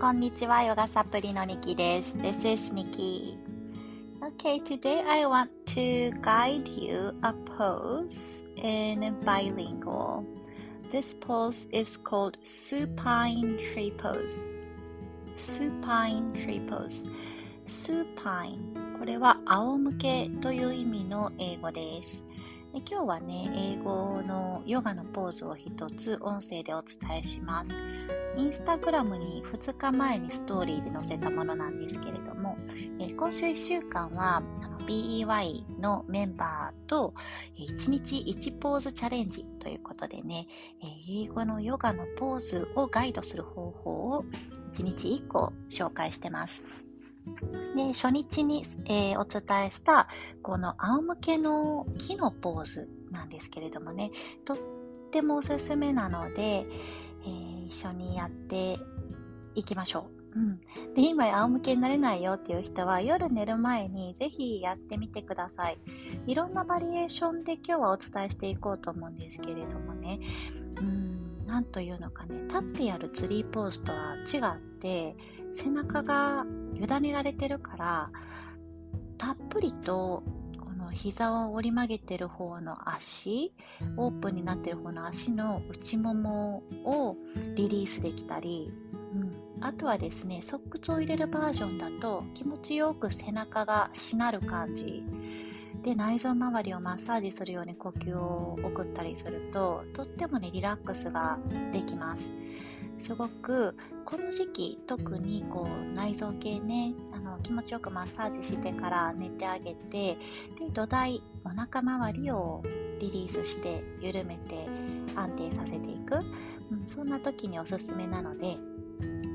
こんにちは。ヨガサプリのニキです。This is Nikki. Okay, today I want to guide you a pose in bilingual. This pose is called supine tree pose. supine tree pose. supine これは仰向けという意味の英語です。で今日はね、英語のヨガのポーズを一つ音声でお伝えします。インスタグラムに2日前にストーリーで載せたものなんですけれども、え今週1週間は BEY のメンバーと1日1ポーズチャレンジということでね、英語のヨガのポーズをガイドする方法を1日1個紹介してます。で、初日に、えー、お伝えした、この仰向けの木のポーズなんですけれどもね、とってもおすすめなので、一緒にやっていきましょう。うん。で、今仰向けになれないよっていう人は夜寝る前にぜひやってみてください。いろんなバリエーションで今日はお伝えしていこうと思うんですけれどもね、うん、なんというのかね、立ってやるツリーポーズとは違って、背中が委ねられてるからたっぷりと膝を折り曲げてる方の足オープンになってる方の足の内ももをリリースできたり、うん、あとはですね側屈を入れるバージョンだと気持ちよく背中がしなる感じ。で内臓周りをマッサージするように呼吸を送ったりするととってもねリラックスができます。すごくこの時期特にこう内臓系ねあの気持ちよくマッサージしてから寝てあげてで土台お腹周りをリリースして緩めて安定させていく、うん、そんな時におすすめなので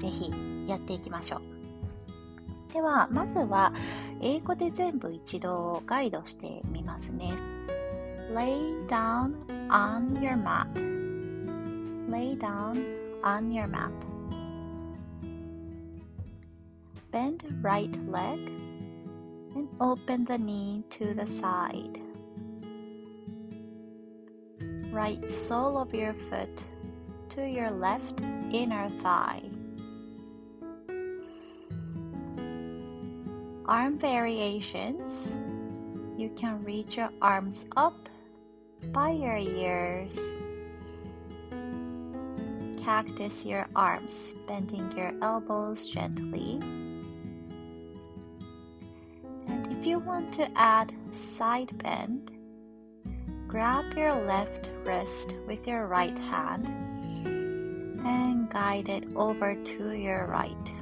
是非やっていきましょう。ではまずは英語で全部一度ガイドしてみますね。Lay down on your mat. Lay down on your mat. Bend right leg and open the knee to the side. Right sole of your foot to your left inner thigh. Arm variations. You can reach your arms up by your ears cactus your arms, bending your elbows gently. And if you want to add side bend, grab your left wrist with your right hand and guide it over to your right.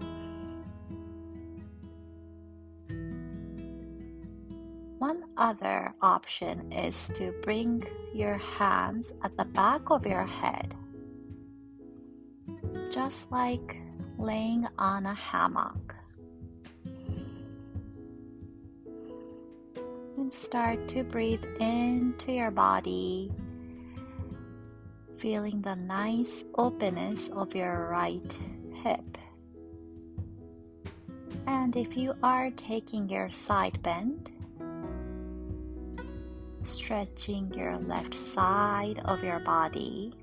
One other option is to bring your hands at the back of your head just like laying on a hammock. And start to breathe into your body, feeling the nice openness of your right hip. And if you are taking your side bend, stretching your left side of your body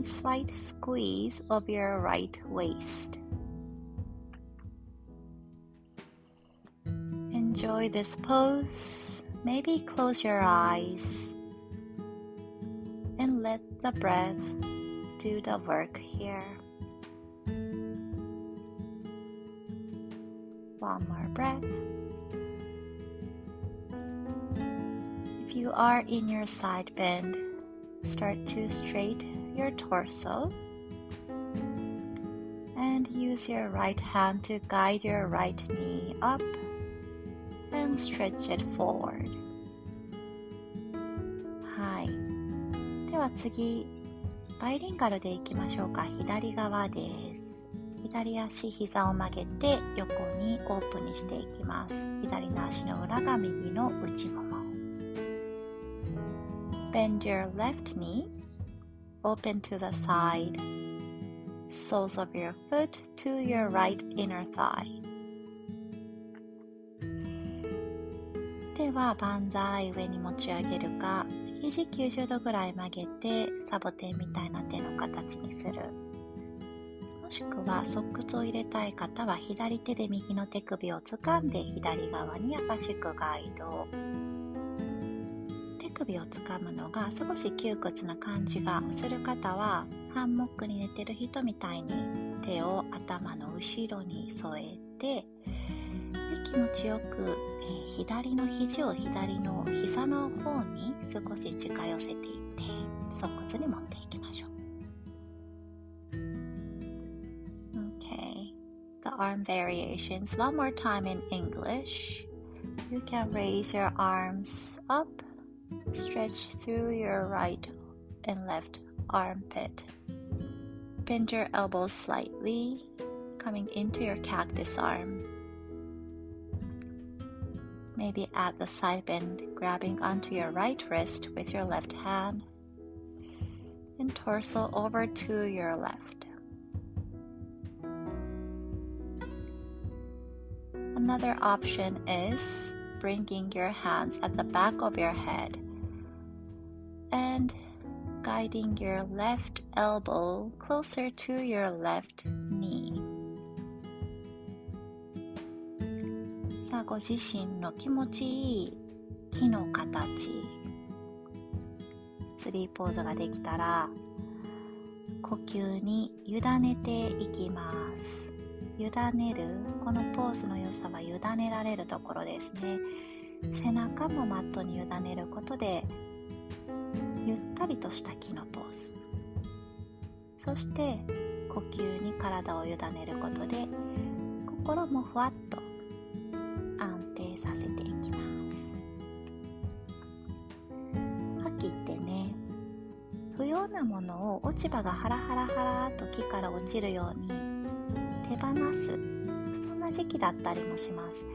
and slight squeeze of your right waist. Enjoy this pose. Maybe close your eyes and let the breath do the work here. One more breath. If you are in your side bend, start to straight your torso and use your right hand to guide your right knee up and stretch it forward はいでは次バイリンガルでいきましょうか左側です左足膝を曲げて横にオープンにしていきます左の足の裏が右の内もも Bend your left knee open to the side, soles of your foot to your right inner thigh. 手は万歳上に持ち上げるか、肘90度ぐらい曲げてサボテンみたいな手の形にする。もしくはソックスを入れたい方は左手で右の手首を掴んで左側に優しくガイド手首を掴むのが少し窮屈な感じがする方はハンモックに寝てる人みたいに手を頭の後ろに添えて気持ちよく、え、左の肘を左の膝の方に少し近寄せていって側骨に持っていきましょう。Okay. The arm variations. One more time in English. You can raise your arms up. Stretch through your right and left armpit. Bend your elbows slightly coming into your cactus arm. Maybe at the side bend, grabbing onto your right wrist with your left hand, and torso over to your left. Another option is bringing your hands at the back of your head and guiding your left elbow closer to your left knee. さあご自身の気持ちいい木の形スリーポーズができたら呼吸に委ねていきます委ねるこのポーズの良さは委ねられるところですね。背中もマットに委ねることでゆったりとした木のポーズ。そして呼吸に体を委ねることで心もふわっと安定させていきます。秋ってね不要なものを落ち葉がハラハラハラと木から落ちるように放す。そんな時期だったりもします。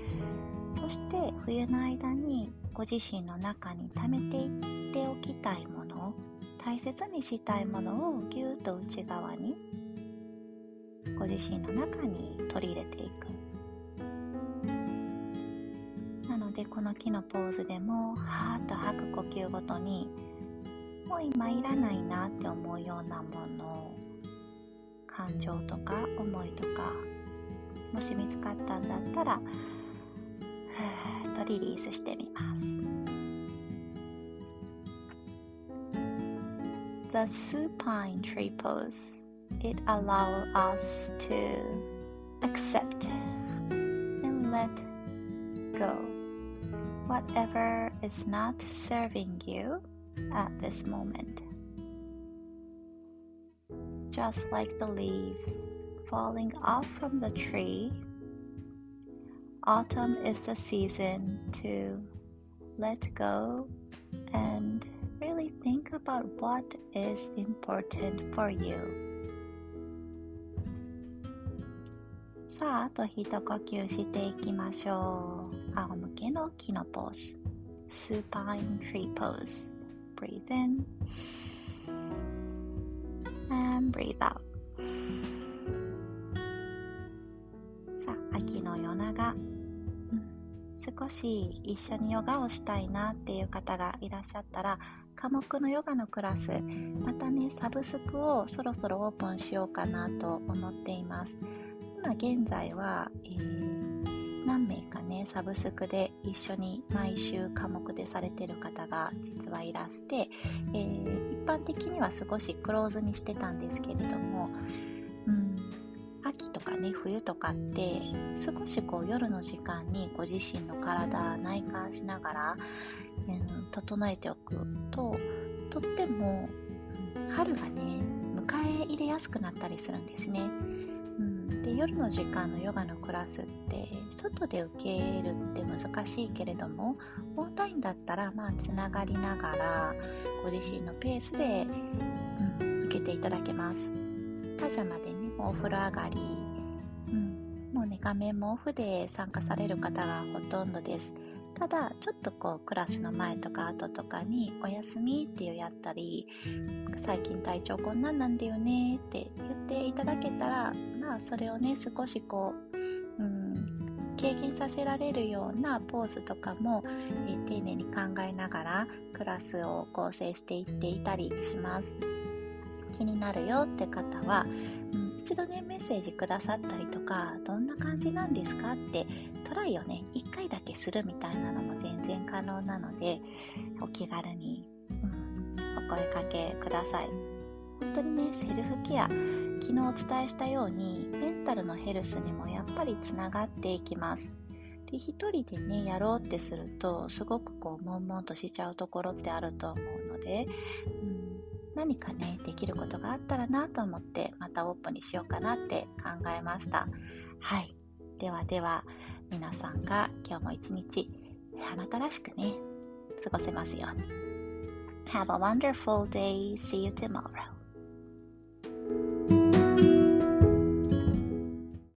そして冬の間にご自身の中に溜めていっておきたいもの大切にしたいものをぎゅっと内側にご自身の中に取り入れていく。なのでこの木のポーズでもはーっと吐く呼吸ごとにもう今いらないなって思うようなものを感情とか思いとかもし見つかったんだったらふーっとリリースしてみます The supine tree pose it allows us to accept and let go whatever is not serving you at this moment. Just like the leaves falling off from the tree, autumn is the season to let go and really think about what is important for you. さあ、あと一呼吸していきましょう。仰向けの木のポーズ。Supine Tree Pose。breathe in And breathe out. さあ秋の夜長、うん、少し一緒にヨガをしたいなっていう方がいらっしゃったら科目のヨガのクラスまたねサブスクをそろそろオープンしようかなと思っています。今現在は、えー、何名かねサブスクで一緒に毎週科目でされてる方が実はいらして、えー、一般的には少しクローズにしてたんですけれども、うん、秋とかね冬とかって少しこう夜の時間にご自身の体内観しながら、うん、整えておくととっても、春がね迎え入れやすくなったりするんですね。で夜の時間のヨガのクラスって外で受けるって難しいけれどもオンラインだったらまあつながりながらご自身のペースで、うん、受けていただけます。パジャマでねお風呂上がり、うん、もうね画面もオフで参加される方がほとんどです。ただちょっとこうクラスの前とか後とかに「おやすみ」っていうやったり「最近体調こんなんなんだよね」って言っていただけたらまあそれをね少しこう、うん、経験させられるようなポーズとかも、えー、丁寧に考えながらクラスを構成していっていたりします。気になるよって方は、一度ね、メッセージくださったりとか、どんな感じなんですかってトライをね、1回だけするみたいなのも全然可能なので、お気軽に、うん、お声かけください。本当にね、セルフケア、昨日お伝えしたように、メンタルのヘルスにもやっぱりつながっていきます。で一人でねやろうってするとすごくこう悶々としちゃうところってあると思うので、何かねできることがあったらなと思ってまたオープンにしようかなって考えましたはいではでは皆さんが今日も一日あなたらしくね過ごせますように Have a wonderful day. See you tomorrow.